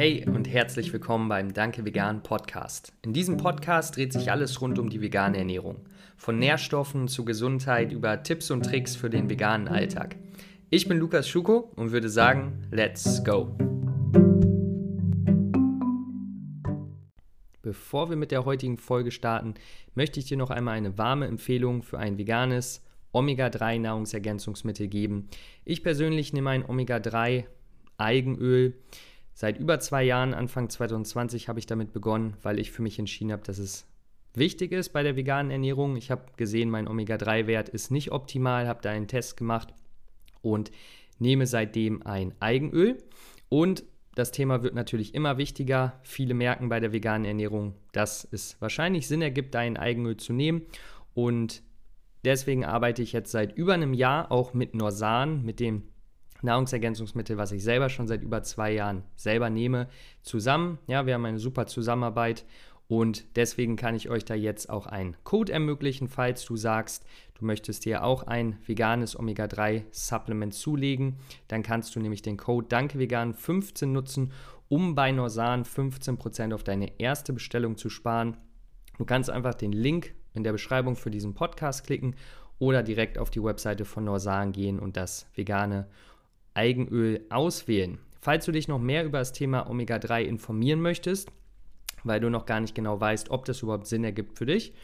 Hey und herzlich willkommen beim Danke Vegan Podcast. In diesem Podcast dreht sich alles rund um die vegane Ernährung. Von Nährstoffen zu Gesundheit über Tipps und Tricks für den veganen Alltag. Ich bin Lukas Schuko und würde sagen, let's go! Bevor wir mit der heutigen Folge starten, möchte ich dir noch einmal eine warme Empfehlung für ein veganes Omega-3 Nahrungsergänzungsmittel geben. Ich persönlich nehme ein Omega-3 Eigenöl. Seit über zwei Jahren, Anfang 2020, habe ich damit begonnen, weil ich für mich entschieden habe, dass es wichtig ist bei der veganen Ernährung. Ich habe gesehen, mein Omega-3-Wert ist nicht optimal, habe da einen Test gemacht und nehme seitdem ein Eigenöl. Und das Thema wird natürlich immer wichtiger. Viele merken bei der veganen Ernährung, dass es wahrscheinlich Sinn ergibt, ein Eigenöl zu nehmen. Und deswegen arbeite ich jetzt seit über einem Jahr auch mit Norsan, mit dem Nahrungsergänzungsmittel, was ich selber schon seit über zwei Jahren selber nehme, zusammen. Ja, wir haben eine super Zusammenarbeit und deswegen kann ich euch da jetzt auch einen Code ermöglichen, falls du sagst, du möchtest dir auch ein veganes Omega-3-Supplement zulegen. Dann kannst du nämlich den Code DankeVegan15 nutzen, um bei Norsan 15% auf deine erste Bestellung zu sparen. Du kannst einfach den Link in der Beschreibung für diesen Podcast klicken oder direkt auf die Webseite von Norsan gehen und das vegane Eigenöl auswählen. Falls du dich noch mehr über das Thema Omega-3 informieren möchtest, weil du noch gar nicht genau weißt, ob das überhaupt Sinn ergibt für dich,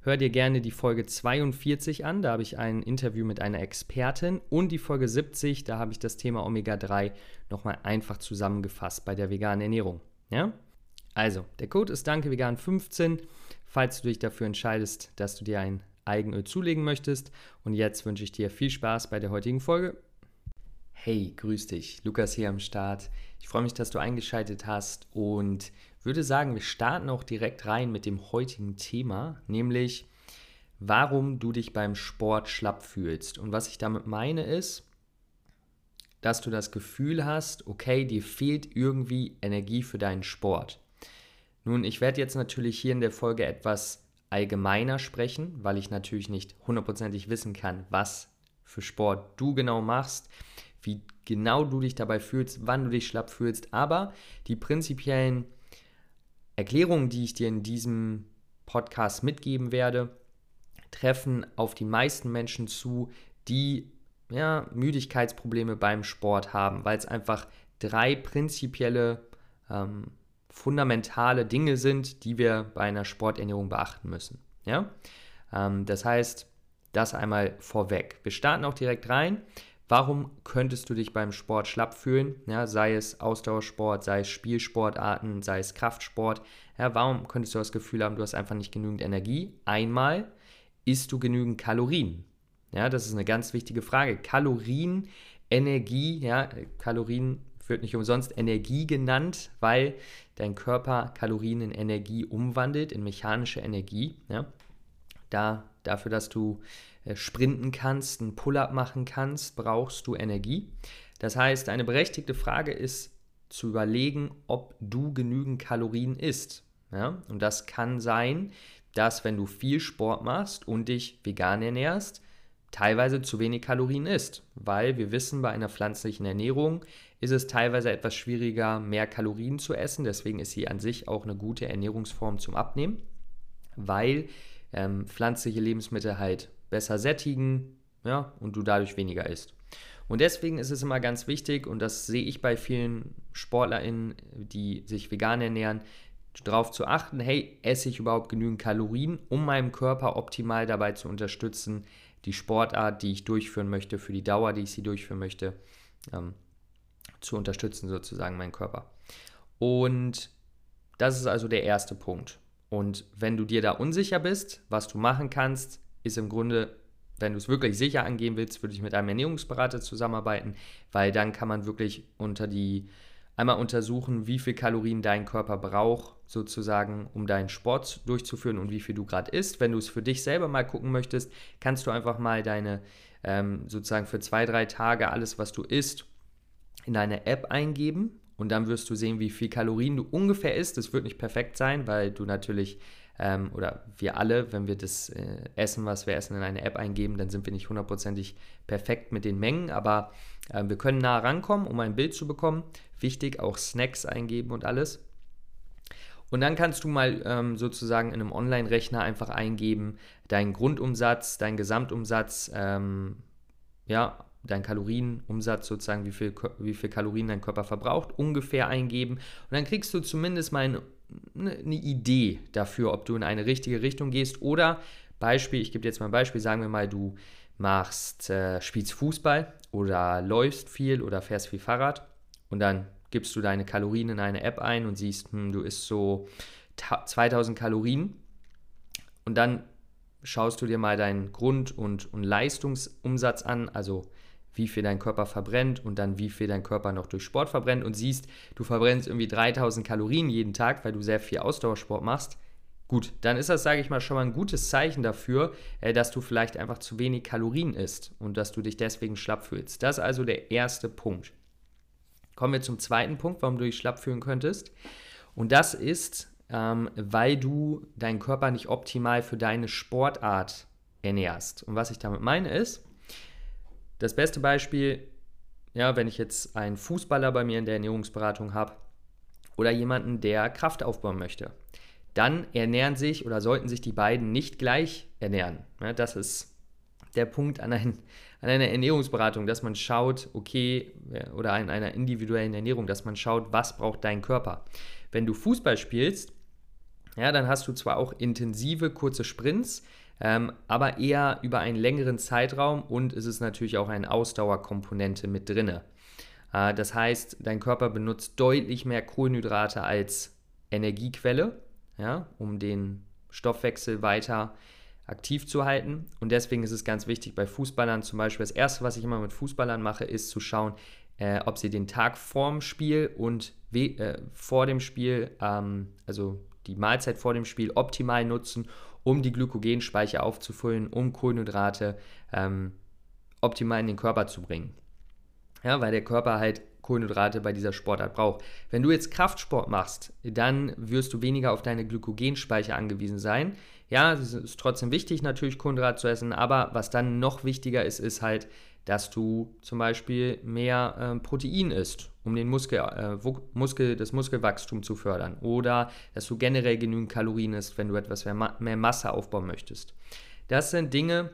hör dir gerne die Folge 42 an. Da habe ich ein Interview mit einer Expertin und die Folge 70, da habe ich das Thema Omega-3 nochmal einfach zusammengefasst bei der veganen Ernährung. Ja? Also, der Code ist DankeVegan15, falls du dich dafür entscheidest, dass du dir ein Eigenöl zulegen möchtest. Und jetzt wünsche ich dir viel Spaß bei der heutigen Folge. Hey, grüß dich. Lukas hier am Start. Ich freue mich, dass du eingeschaltet hast und würde sagen, wir starten auch direkt rein mit dem heutigen Thema, nämlich warum du dich beim Sport schlapp fühlst. Und was ich damit meine ist, dass du das Gefühl hast, okay, dir fehlt irgendwie Energie für deinen Sport. Nun, ich werde jetzt natürlich hier in der Folge etwas allgemeiner sprechen, weil ich natürlich nicht hundertprozentig wissen kann, was für Sport du genau machst wie genau du dich dabei fühlst, wann du dich schlapp fühlst. Aber die prinzipiellen Erklärungen, die ich dir in diesem Podcast mitgeben werde, treffen auf die meisten Menschen zu, die ja, Müdigkeitsprobleme beim Sport haben, weil es einfach drei prinzipielle, ähm, fundamentale Dinge sind, die wir bei einer Sporternährung beachten müssen. Ja? Ähm, das heißt, das einmal vorweg. Wir starten auch direkt rein. Warum könntest du dich beim Sport schlapp fühlen? Ja, sei es Ausdauersport, sei es Spielsportarten, sei es Kraftsport. Ja, warum könntest du das Gefühl haben, du hast einfach nicht genügend Energie? Einmal, isst du genügend Kalorien? Ja, das ist eine ganz wichtige Frage. Kalorien, Energie, ja, Kalorien wird nicht umsonst Energie genannt, weil dein Körper Kalorien in Energie umwandelt, in mechanische Energie. Ja. Da, dafür, dass du äh, sprinten kannst, einen Pull-up machen kannst, brauchst du Energie. Das heißt, eine berechtigte Frage ist zu überlegen, ob du genügend Kalorien isst. Ja? Und das kann sein, dass wenn du viel Sport machst und dich vegan ernährst, teilweise zu wenig Kalorien isst, weil wir wissen, bei einer pflanzlichen Ernährung ist es teilweise etwas schwieriger, mehr Kalorien zu essen. Deswegen ist sie an sich auch eine gute Ernährungsform zum Abnehmen, weil ähm, pflanzliche Lebensmittel halt besser sättigen ja, und du dadurch weniger isst. Und deswegen ist es immer ganz wichtig, und das sehe ich bei vielen SportlerInnen, die sich vegan ernähren, darauf zu achten, hey, esse ich überhaupt genügend Kalorien, um meinem Körper optimal dabei zu unterstützen, die Sportart, die ich durchführen möchte, für die Dauer, die ich sie durchführen möchte, ähm, zu unterstützen, sozusagen meinen Körper. Und das ist also der erste Punkt. Und wenn du dir da unsicher bist, was du machen kannst, ist im Grunde, wenn du es wirklich sicher angehen willst, würde ich mit einem Ernährungsberater zusammenarbeiten, weil dann kann man wirklich unter die einmal untersuchen, wie viel Kalorien dein Körper braucht, sozusagen, um deinen Sport durchzuführen und wie viel du gerade isst. Wenn du es für dich selber mal gucken möchtest, kannst du einfach mal deine, ähm, sozusagen für zwei, drei Tage alles, was du isst, in deine App eingeben und dann wirst du sehen, wie viel Kalorien du ungefähr isst. Das wird nicht perfekt sein, weil du natürlich ähm, oder wir alle, wenn wir das äh, Essen, was wir essen, in eine App eingeben, dann sind wir nicht hundertprozentig perfekt mit den Mengen, aber äh, wir können nah rankommen, um ein Bild zu bekommen. Wichtig, auch Snacks eingeben und alles. Und dann kannst du mal ähm, sozusagen in einem Online-Rechner einfach eingeben, deinen Grundumsatz, deinen Gesamtumsatz, ähm, ja, dein Kalorienumsatz sozusagen, wie viel, wie viel Kalorien dein Körper verbraucht, ungefähr eingeben. Und dann kriegst du zumindest mal eine, eine Idee dafür, ob du in eine richtige Richtung gehst. Oder Beispiel, ich gebe dir jetzt mal ein Beispiel, sagen wir mal, du machst, äh, spielst Fußball oder läufst viel oder fährst viel Fahrrad und dann gibst du deine Kalorien in eine App ein und siehst, hm, du isst so 2000 Kalorien und dann schaust du dir mal deinen Grund- und, und Leistungsumsatz an, also wie viel dein Körper verbrennt und dann wie viel dein Körper noch durch Sport verbrennt und siehst, du verbrennst irgendwie 3000 Kalorien jeden Tag, weil du sehr viel Ausdauersport machst, gut, dann ist das, sage ich mal, schon mal ein gutes Zeichen dafür, äh, dass du vielleicht einfach zu wenig Kalorien isst und dass du dich deswegen schlapp fühlst. Das ist also der erste Punkt. Kommen wir zum zweiten Punkt, warum du dich schlapp fühlen könntest. Und das ist, ähm, weil du deinen Körper nicht optimal für deine Sportart ernährst. Und was ich damit meine ist, das beste Beispiel, ja, wenn ich jetzt einen Fußballer bei mir in der Ernährungsberatung habe oder jemanden, der Kraft aufbauen möchte, dann ernähren sich oder sollten sich die beiden nicht gleich ernähren. Ja, das ist der Punkt an, ein, an, einer Ernährungsberatung, dass man schaut, okay, oder an einer individuellen Ernährung, dass man schaut, was braucht dein Körper. Wenn du Fußball spielst, ja, dann hast du zwar auch intensive, kurze Sprints, ähm, aber eher über einen längeren Zeitraum und es ist natürlich auch eine Ausdauerkomponente mit drin. Äh, das heißt, dein Körper benutzt deutlich mehr Kohlenhydrate als Energiequelle, ja, um den Stoffwechsel weiter aktiv zu halten. Und deswegen ist es ganz wichtig bei Fußballern zum Beispiel, das Erste, was ich immer mit Fußballern mache, ist zu schauen, äh, ob sie den Tag vorm Spiel und äh, vor dem Spiel, ähm, also die Mahlzeit vor dem Spiel optimal nutzen, um die Glykogenspeicher aufzufüllen, um Kohlenhydrate ähm, optimal in den Körper zu bringen. Ja, weil der Körper halt Kohlenhydrate bei dieser Sportart braucht. Wenn du jetzt Kraftsport machst, dann wirst du weniger auf deine Glykogenspeicher angewiesen sein. Ja, es ist trotzdem wichtig, natürlich Kohlenhydrate zu essen, aber was dann noch wichtiger ist, ist halt, dass du zum Beispiel mehr äh, Protein isst, um den Muskel, äh, Muskel, das Muskelwachstum zu fördern. Oder dass du generell genügend Kalorien isst, wenn du etwas mehr, mehr Masse aufbauen möchtest. Das sind Dinge,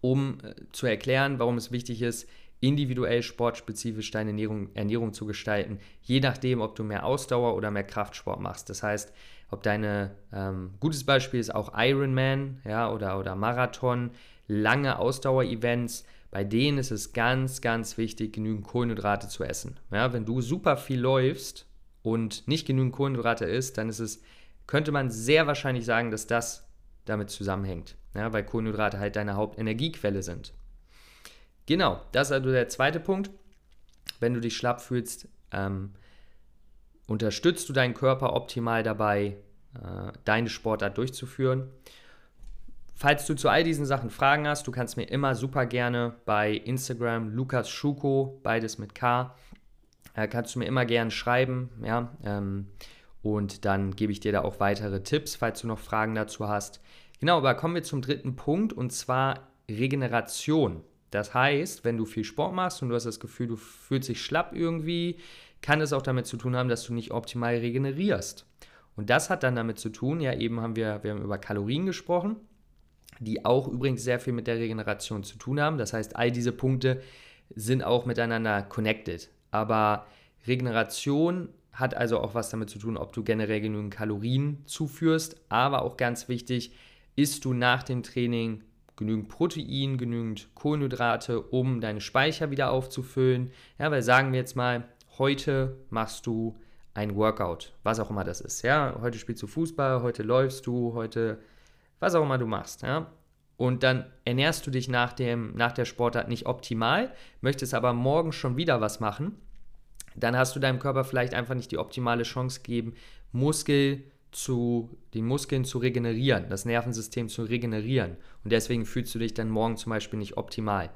um äh, zu erklären, warum es wichtig ist, individuell sportspezifisch deine Ernährung, Ernährung zu gestalten, je nachdem, ob du mehr Ausdauer oder mehr Kraftsport machst. Das heißt, ob deine, ähm, gutes Beispiel ist auch Ironman ja, oder, oder Marathon, lange Ausdauer-Events, bei denen ist es ganz, ganz wichtig, genügend Kohlenhydrate zu essen. Ja, wenn du super viel läufst und nicht genügend Kohlenhydrate isst, dann ist es, könnte man sehr wahrscheinlich sagen, dass das damit zusammenhängt, ja, weil Kohlenhydrate halt deine Hauptenergiequelle sind. Genau, das ist also der zweite Punkt. Wenn du dich schlapp fühlst, ähm, unterstützt du deinen Körper optimal dabei, äh, deine Sportart durchzuführen. Falls du zu all diesen Sachen Fragen hast, du kannst mir immer super gerne bei Instagram Lukas Schuko, beides mit K, äh, kannst du mir immer gerne schreiben, ja, ähm, und dann gebe ich dir da auch weitere Tipps, falls du noch Fragen dazu hast. Genau, aber kommen wir zum dritten Punkt und zwar Regeneration. Das heißt, wenn du viel Sport machst und du hast das Gefühl, du fühlst dich schlapp irgendwie, kann es auch damit zu tun haben, dass du nicht optimal regenerierst. Und das hat dann damit zu tun, ja, eben haben wir, wir haben über Kalorien gesprochen, die auch übrigens sehr viel mit der Regeneration zu tun haben. Das heißt, all diese Punkte sind auch miteinander connected. Aber Regeneration hat also auch was damit zu tun, ob du generell genügend Kalorien zuführst, aber auch ganz wichtig, isst du nach dem Training genügend Protein, genügend Kohlenhydrate, um deine Speicher wieder aufzufüllen. Ja, weil sagen wir jetzt mal, heute machst du ein Workout, was auch immer das ist. Ja, heute spielst du Fußball, heute läufst du, heute was auch immer du machst. Ja, und dann ernährst du dich nach, dem, nach der Sportart nicht optimal, möchtest aber morgen schon wieder was machen, dann hast du deinem Körper vielleicht einfach nicht die optimale Chance gegeben, Muskel zu, die Muskeln zu regenerieren, das Nervensystem zu regenerieren. Und deswegen fühlst du dich dann morgen zum Beispiel nicht optimal.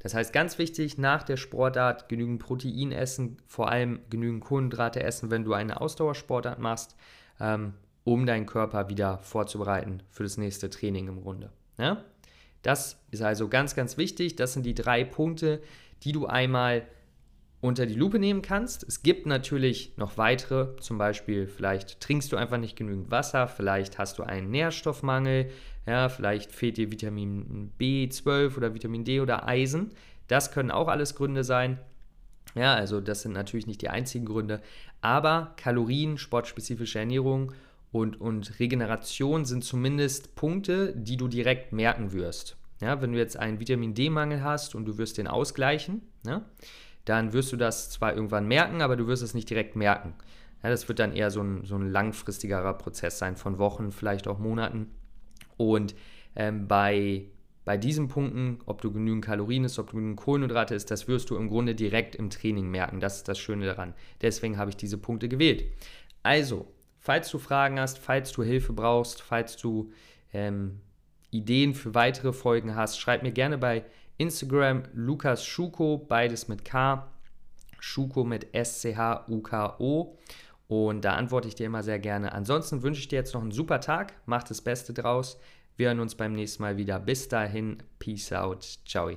Das heißt, ganz wichtig, nach der Sportart genügend Protein essen, vor allem genügend Kohlenhydrate essen, wenn du eine Ausdauersportart machst. Ähm, um deinen Körper wieder vorzubereiten für das nächste Training im Grunde. Ja? Das ist also ganz, ganz wichtig. Das sind die drei Punkte, die du einmal unter die Lupe nehmen kannst. Es gibt natürlich noch weitere, zum Beispiel vielleicht trinkst du einfach nicht genügend Wasser, vielleicht hast du einen Nährstoffmangel, ja, vielleicht fehlt dir Vitamin B12 oder Vitamin D oder Eisen. Das können auch alles Gründe sein. Ja, also das sind natürlich nicht die einzigen Gründe, aber Kalorien, sportspezifische Ernährung und, und Regeneration sind zumindest Punkte, die du direkt merken wirst. Ja, wenn du jetzt einen Vitamin D-Mangel hast und du wirst den ausgleichen, ja, dann wirst du das zwar irgendwann merken, aber du wirst es nicht direkt merken. Ja, das wird dann eher so ein, so ein langfristigerer Prozess sein, von Wochen, vielleicht auch Monaten. Und ähm, bei, bei diesen Punkten, ob du genügend Kalorien isst, ob du genügend Kohlenhydrate isst, das wirst du im Grunde direkt im Training merken. Das ist das Schöne daran. Deswegen habe ich diese Punkte gewählt. Also, falls du Fragen hast, falls du Hilfe brauchst, falls du ähm, Ideen für weitere Folgen hast, schreib mir gerne bei Instagram Lukas Schuko, beides mit K, Schuko mit S-C-H-U-K-O. Und da antworte ich dir immer sehr gerne. Ansonsten wünsche ich dir jetzt noch einen super Tag. Mach das Beste draus. Wir hören uns beim nächsten Mal wieder. Bis dahin. Peace out. Ciao.